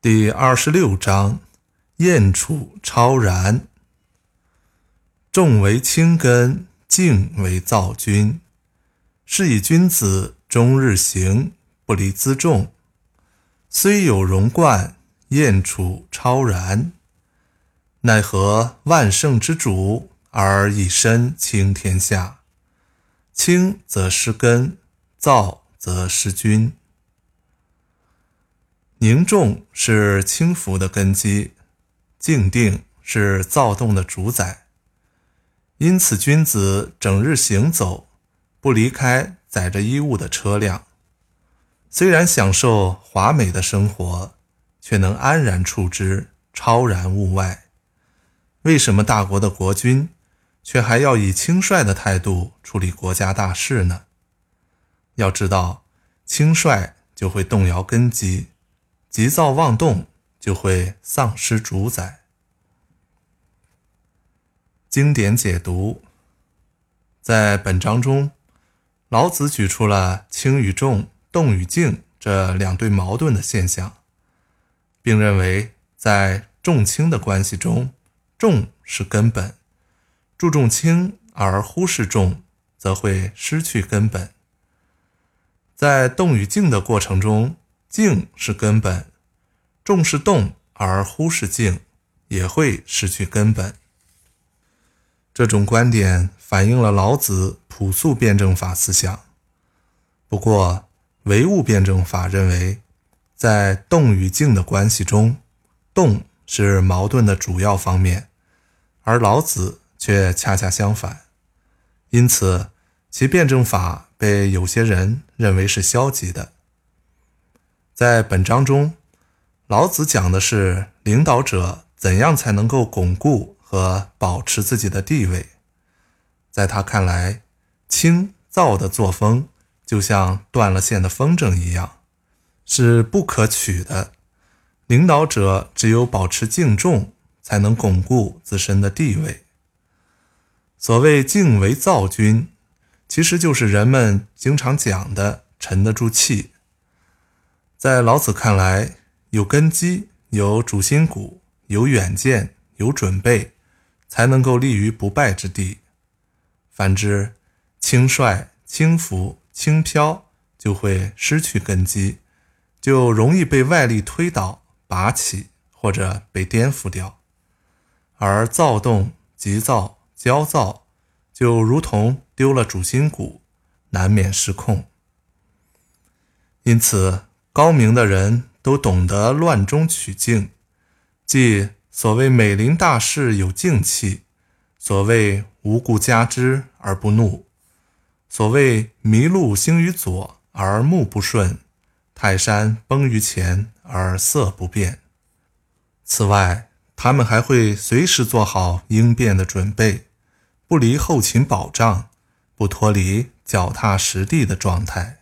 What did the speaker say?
第二十六章：燕处超然。重为轻根，静为躁君。是以君子终日行，不离辎重。虽有荣冠，燕处超然。奈何万圣之主而以身倾天下？轻则失根，躁则失君。凝重是轻浮的根基，静定是躁动的主宰。因此，君子整日行走，不离开载着衣物的车辆。虽然享受华美的生活，却能安然处之，超然物外。为什么大国的国君，却还要以轻率的态度处理国家大事呢？要知道，轻率就会动摇根基。急躁妄动就会丧失主宰。经典解读，在本章中，老子举出了轻与重、动与静这两对矛盾的现象，并认为在重轻的关系中，重是根本，注重轻而忽视重，则会失去根本。在动与静的过程中。静是根本，重视动而忽视静，也会失去根本。这种观点反映了老子朴素辩证法思想。不过，唯物辩证法认为，在动与静的关系中，动是矛盾的主要方面，而老子却恰恰相反。因此，其辩证法被有些人认为是消极的。在本章中，老子讲的是领导者怎样才能够巩固和保持自己的地位。在他看来，轻躁的作风就像断了线的风筝一样，是不可取的。领导者只有保持敬重，才能巩固自身的地位。所谓“静为躁君”，其实就是人们经常讲的“沉得住气”。在老子看来，有根基、有主心骨、有远见、有准备，才能够立于不败之地。反之，轻率、轻浮、轻飘，就会失去根基，就容易被外力推倒、拔起，或者被颠覆掉。而躁动、急躁、焦躁，就如同丢了主心骨，难免失控。因此。高明的人都懂得乱中取静，即所谓美林大事有静气，所谓无故加之而不怒，所谓麋鹿兴于左而目不顺，泰山崩于前而色不变。此外，他们还会随时做好应变的准备，脱离后勤保障不脱离脚踏实地的状态。